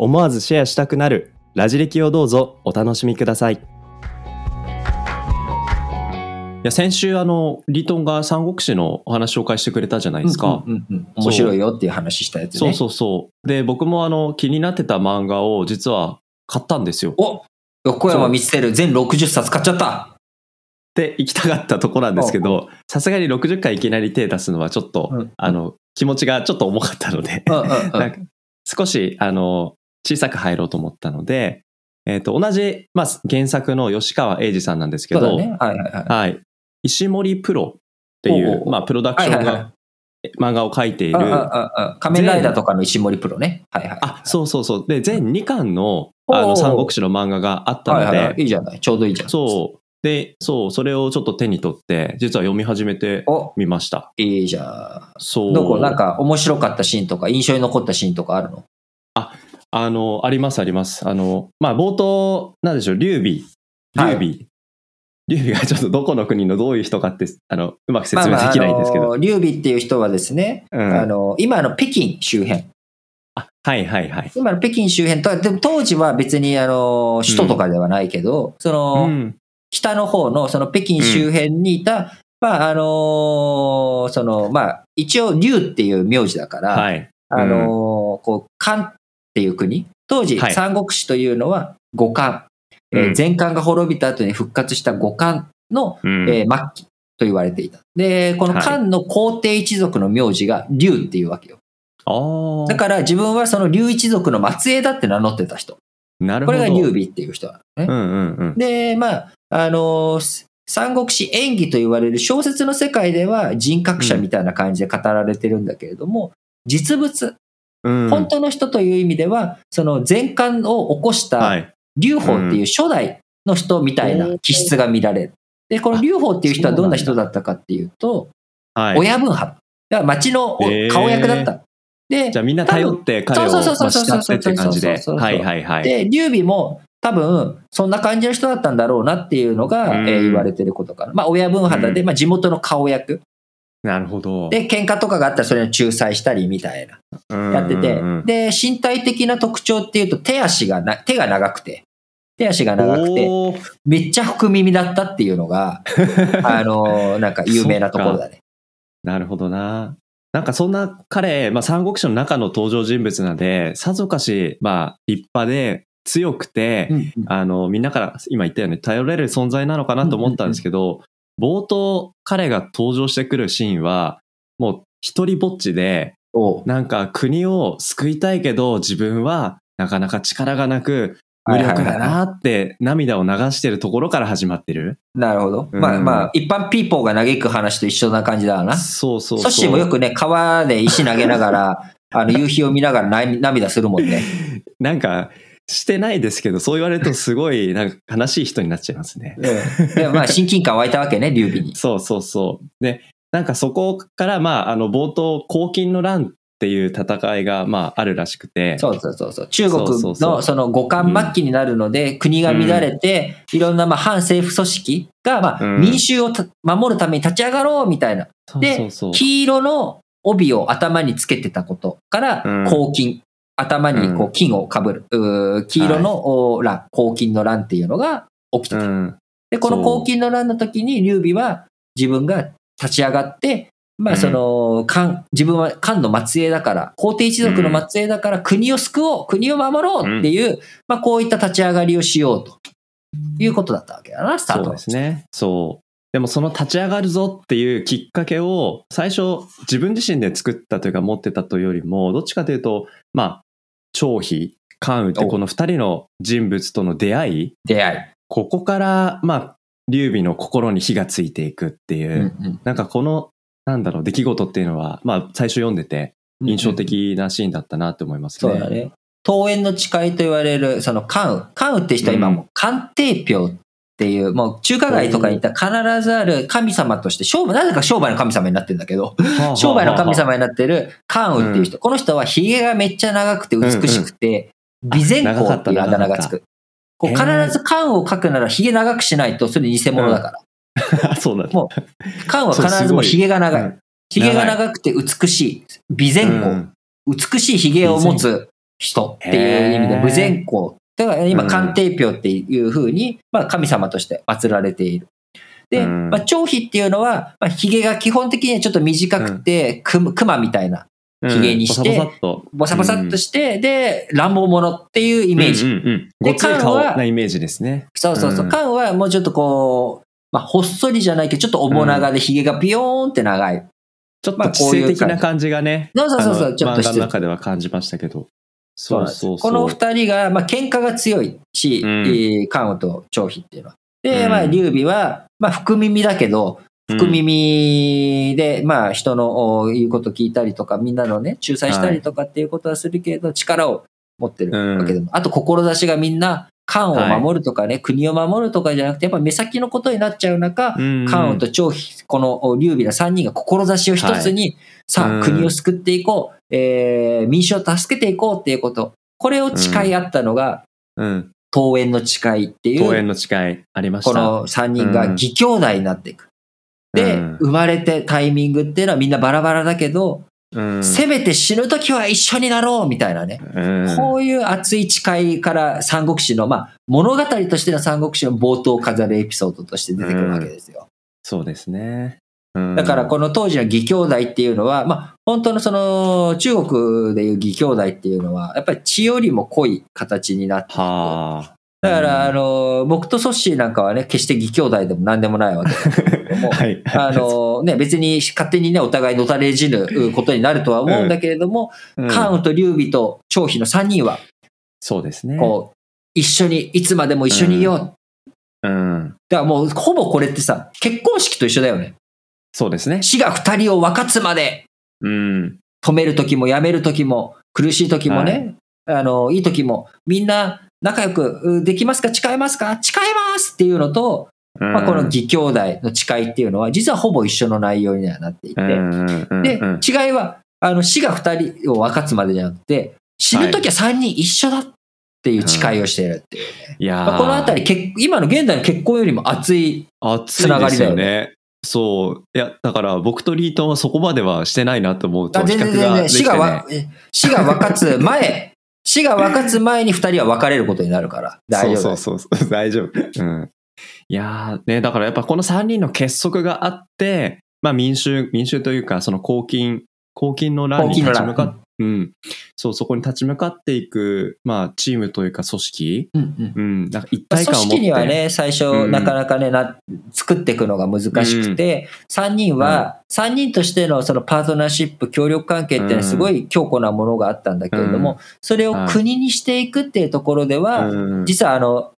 思わずシェアしたくなる。ラジ歴をどうぞ。お楽しみください。いや先週あのリートンが三国志のお話紹介してくれたじゃないですか。うんうんうん面白いよっていう話したやつね。そうそうそう。で僕もあの気になってた漫画を実は買ったんですよ。お横山光輝全60冊買っちゃった。って行きたかったとこなんですけどさすがに60回いきなり手出すのはちょっと、うん。あの気持ちがちょっと重かったので、うんうん少しあの小さく入ろうと思ったので、えっと同じ、まあ、原作の吉川英治さんなんですけど、ね。はいはいはい。はい、石森プロっていおうおうう。まあ、プロダクションはいはいはが漫画を描いている、ああああ仮面ライダーとかの石森プロね。はいはいあそうそうそう。で全2巻のあの三国志の漫画があったので、はいはいはい。いいじゃない。ちょうどいいじゃん。そう。でそうそれをちょっと手に取って実は読み始めてお。みました。いいじゃそう。んどこ？なんか面白かったシーンとか印象に残ったシーンとかあるの？あの、ありますあります。あの、まあ、冒頭、なんでしょう、劉備。はい劉備。劉備がちょっとどこの国のどういう人かって、あの、うまく説明できないんですけど。まあまああの劉備っていう人はですね、うんあの今の北京周辺あはいはいはい。今の北京周辺とはでも当時は別にあの首都とかではないけど、その、うん。北の方のその北京周辺にいた、まああのそのまあ一応劉っていう名字だから、はい。あのこう漢っていう国。当時はい。三国志というのは五漢、えーうん。前漢が滅びた後に復活した五漢の、うん。えー末期と言われていた。でこのはい。漢の皇帝一族の名字が劉っていうわけよ。あー。だから自分はその劉一族の末裔だって名乗ってた人。なるほど。これが劉備っていう人なのね、うんうんうん。で、まあ、あのー三国志演義と言われる小説の世界では人格者みたいな感じで語られてるんだけれども、実物、うん本当の人という意味では、その前漢を起こしたはい。劉邦っていう初代の人みたいな気質が見られる。で、この劉邦っていう人はどんな人だったかっていうと、はい。親分派。だから町の顔役だった。でじゃあみんな頼って彼をそうそうそうまあそうそう慕ってって感じで。そうそうそうそうはいはいはい。で、劉備も多分、そんな感じの人だったんだろうなっていうのが、うんえー言われてることかな。まあ、親分肌で、うんまあ、地元の顔役。なるほど。で、喧嘩とかがあったらそれを仲裁したりみたいな、やっててうんうんうん。で、身体的な特徴っていうと、手足がな、手が長くて、手足が長くて、めっちゃ福耳だったっていうのが、あのーなんか有名なところだね。なるほどな。なんかそんな彼、まあ、三国志の中の登場人物なんで、さぞかし、まあ、立派で強くて、うんあの、みんなから今言ったように頼れる存在なのかなと思ったんですけど、冒頭彼が登場してくるシーンは、もう一人ぼっちで、なんか国を救いたいけど自分はなかなか力がなく無力だなって涙を流してるところから始まってる。なるほど。うんまあまあ、一般ピーポーが嘆く話と一緒な感じだわな。そうそうそう。ソッシーもよくね、川で石投げながら、あの、夕日を見ながら涙涙するもんね。なんか、してないですけど、そう言われるとすごい、なんか悲しい人になっちゃいますね。うんでもまあ、親近感湧いたわけね、劉備に。そうそうそう。で、なんかそこから、まあ、あの、冒頭、黄金の乱っていう戦いが、まあ、あるらしくて。そうそうそうそう。中国のその五冠末期になるので、国が乱れて、いろんなまあ反政府組織が、まあ、うん民衆をた守るために立ち上がろうみたいな。で。黄色の帯を頭につけてたことからうん、黄金。頭にこうう金をかぶる。うー黄色のお乱、黄金の乱っていうのが起きてた。うん。で、この黄金の乱の時に劉備は自分が立ち上がって、まあうんその、漢、自分は漢の末裔だから、皇帝一族の末裔だから国を救おう、国を守ろうっていう、まあこういった立ち上がりをしようということだったわけだな、スタートはそうですね。そう。でもその立ち上がるぞっていうきっかけを最初自分自身で作ったというか持ってたというよりもどっちかというとまあ張飛関羽ってこの二人の人物との出会い出会い。ここからまあ劉備の心に火がついていくっていう、うんうんなんかこのなんだろう出来事っていうのはまあ最初読んでて印象的なシーンだったなって思いますね。そうだね。桃園の誓いと言われる、その関羽。関羽って人は今もう官帝廟っていう、もう中華街とかに行ったら必ずある神様として、商売、なぜか商売の神様になってるんだけど、商売の神様になってる関羽っていう人。この人は髭がめっちゃ長くて美しくて、備前公っていうあだ名がつく。こう必ず関羽を書くなら髭長くしないと、それ偽物だから。そうなんだ。もう、関羽は必ずもう髭が長い。髭が長くて美しい。備前公。うん美しい髭を持つ人っていう意味で、へー無前公。だから今、うん官帝廟っていう風に、まあ神様として祀られている。で、うんまあ、張飛っていうのは、まあ、髭が基本的にはちょっと短くて、くま熊みたいな、髭にしてボサボサっと。ボサっとして、で、乱暴者っていうイメージ。うんうんうんでごつい顔缶はなイメージですね。そうそうそう。うん関羽はもうちょっとこう、まあ、ほっそりじゃないけど、ちょっと面長で髭がビヨーンって長い。ちょっまあと知性的な感じがね、そうそうそうそうちょっと漫画の中では感じましたけど。そうそう。この二人が、まあ、喧嘩が強いし、うん。えー関羽と張飛っていうのは。で、うん。まあ、劉備は、まあ、福耳だけど、福耳で、まあ、人のお言うこと聞いたりとか、みんなのね、仲裁したりとかっていうことはするけれど、力を持ってるわけでも。あと、志がみんな、関羽を守るとかね、国を守るとかじゃなくて、やっぱ目先のことになっちゃう中、うん、関羽と張飛、このお劉備の3人が志を一つに、さあ、うん。国を救っていこう、えー民衆を助けていこうっていうこと、これを誓い合ったのが、うん。桃園の誓いっていう、桃園の誓いありました。この3人が義兄弟になっていく。で、うん生まれてタイミングっていうのはみんなバラバラだけど、うん、せめて死ぬ時は一緒になろうみたいなね。うんこういう熱い誓いから三国志の、まあ、物語としての三国志の冒頭を飾るエピソードとして出てくるわけですよ。そうですね。うんだからこの当時の義兄弟っていうのは、まあ、本当のその中国でいう義兄弟っていうのは、やっぱり血よりも濃い形になっていてはあ。だから、うんあの、僕とソッシーなんかはね、決して義兄弟でも何でもないわけだけれども、はい。あのね、別に勝手にね、お互いのたれ死ぬことになるとは思うんだけれども、うん関羽と劉備と張飛の3人は、そうですね。こう、一緒に、いつまでも一緒にいよう。うん。だからもう、ほぼこれってさ、結婚式と一緒だよね。そうですね。死が二人を分かつまで、うん。止める時もやめる時も、苦しい時もね、あの、いい時も、みんな仲良くうできますか？誓えますか？誓えますっていうのと、まあ、この義兄弟の誓いっていうのは、実はほぼ一緒の内容にはなっていて、で、違いは、あの、死が二人を分かつまでじゃなくて、死ぬ時は三人一緒だっていう誓いをしているっていうね。いやー。まあ、このあたり、結今の現代の結婚よりも熱い、熱いですよね。そう。いや、だから僕とリートンはそこまではしてないなと思うと、比較が全然、死できてねが死が分かつ前、死が分かつ前に二人は別れることになるから、大丈夫。そうそうそう、大丈夫。うん。いやーね、だからやっぱこの3人の結束があって、まあ民衆、民衆というか、その公金、公金の乱に立ち向かっうん。そう、そこに立ち向かっていく、まあチームというか組織、うんうん。うん、なんか一体感を持って。織にはね、最初、うん。なかなかね、な、作っていくのが難しくて、三人は、三人としてのそのパートナーシップ、協力関係っていうのはすごい強固なものがあったんだけれども、それを国にしていくっていうところでは、うん。実はあの、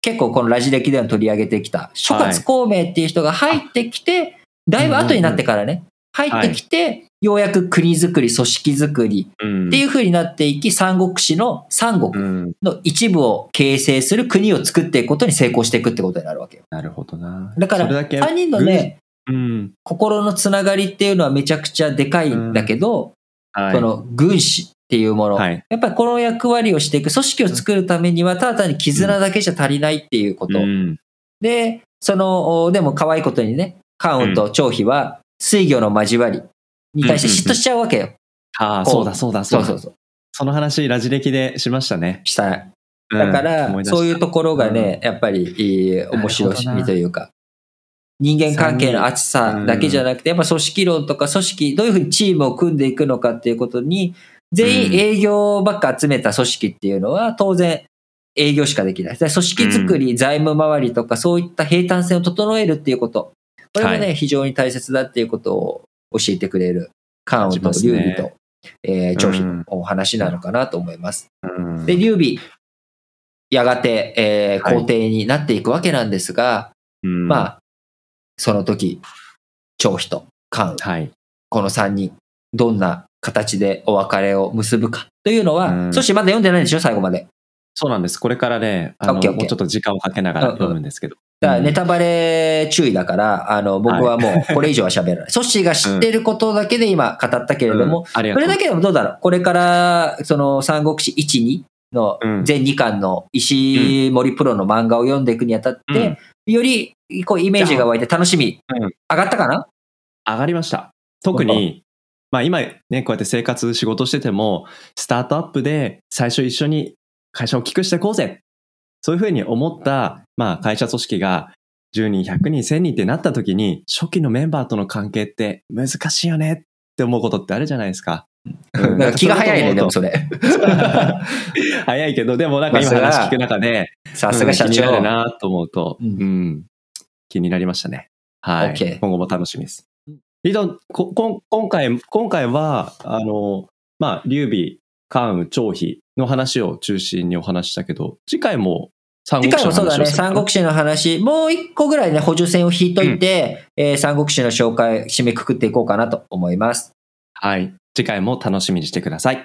結構このラジ歴でも取り上げてきた、諸葛孔明っていう人が入ってきて、だいぶ後になってからね、入ってきて、ようやく国づくり、組織づくりうんっていう風になっていき、三国志の三国うん、の一部を形成する国を作っていくことに成功していくってことになるわけよ。なるほどな。だから、それだけ3人のね、うん。心のつながりっていうのはめちゃくちゃでかいんだけど、はい。その軍師っていうもの、はい。やっぱりこの役割をしていく、組織を作るためには、ただ単に絆だけじゃ足りないっていうこと。うん。で、その、おでも可愛いことにね、関羽と張飛は水魚の交わりに対して嫉妬しちゃうわけよ。ああ、そうだそうだそだ。そううそうそう。その話、ラジ歴でしましたね。したい。うんだから、思出したそういうところがね、やっぱり、えー面白みというか、人間関係の厚さだけじゃなくて、やっぱ組織論とか組織、どういうふうにチームを組んでいくのかっていうことに、全員営業ばっか集めた組織っていうのは、当然、営業しかできない。組織づくり、財務回りとか、そういった平坦性を整えるっていうこと。これがね、は非常に大切だっていうことを教えてくれる、関羽と感じますね劉備と、えー張飛のお話なのかなと思います。うんで、劉備、やがて、えーはい皇帝になっていくわけなんですが、うんまあ、その時、張飛と関羽、はい。この3人、どんな形でお別れを結ぶかというのは、うんそしてまだ読んでないでしょ、最後まで。そうなんです。これからね、あのもうちょっと時間をかけながら読むんですけど。だからネタバレ注意だから、あの、僕はもうこれ以上は喋らない。ソッシーが知ってることだけで今語ったけれども、うん。ありがとう。これだけでもどうだろう？これから、その、三国志1、2のうん。全2巻の石森プロの漫画を読んでいくにあたって、より、こう、イメージが湧いて楽しみ、うん。上がったかな？上がりました。特に、まあ今ね、こうやって生活、仕事してても、スタートアップで最初一緒に会社を大きくしていこうぜ。そういうふうに思った、まあ会社組織が10人、100人、1000人ってなった時に、初期のメンバーとの関係って難しいよねって思うことってあるじゃないですか。うん か気が早いね、でもそれ。早いけど、でもなんか今話聞く中で、さすが社うん気になる長。なと思うと、ううんん、気になりましたね。はい。今後も楽しみです。リードン、ここ今回、今回は、あの、まあ、劉備、関羽、張飛の話を中心にお話ししたけど、次回も三次国志の回もそうだね、三国志の話、もう一個ぐらいね、補助線を引いといて、えー三国志の紹介、締めくくっていこうかなと思います。はい。次回も楽しみにしてください。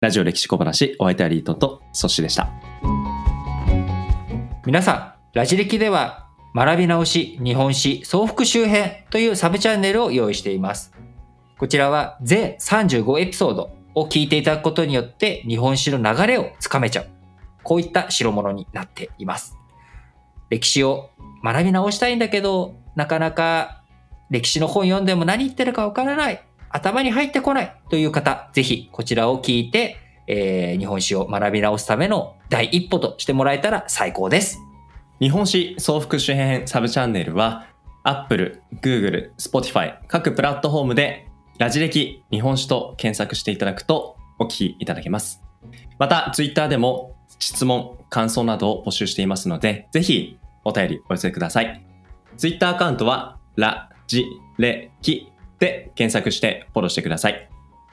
ラジオ歴史小話、お相手はリートンとソッシーでした。皆さん、ラジ歴では、学び直し日本史総復習編というサブチャンネルを用意しています。こちらは全35エピソードを聞いていただくことによって日本史の流れをつかめちゃう。こういった代物になっています。歴史を学び直したいんだけど、なかなか歴史の本読んでも何言ってるかわからない。頭に入ってこないという方、ぜひこちらを聞いて、えー日本史を学び直すための第一歩としてもらえたら最高です。日本史総復習編サブチャンネルは Apple、Google、Spotify 各プラットフォームでラジ歴日本史と検索していただくとお聞きいただけます。また Twitter でも質問、感想などを募集していますのでぜひお便りお寄せください。Twitter アカウントはラジレキで検索してフォローしてください。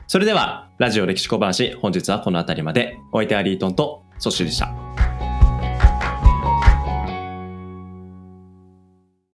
それではラジオ歴史小話本日はこの辺りまでお相手はリートンとソッシュでした。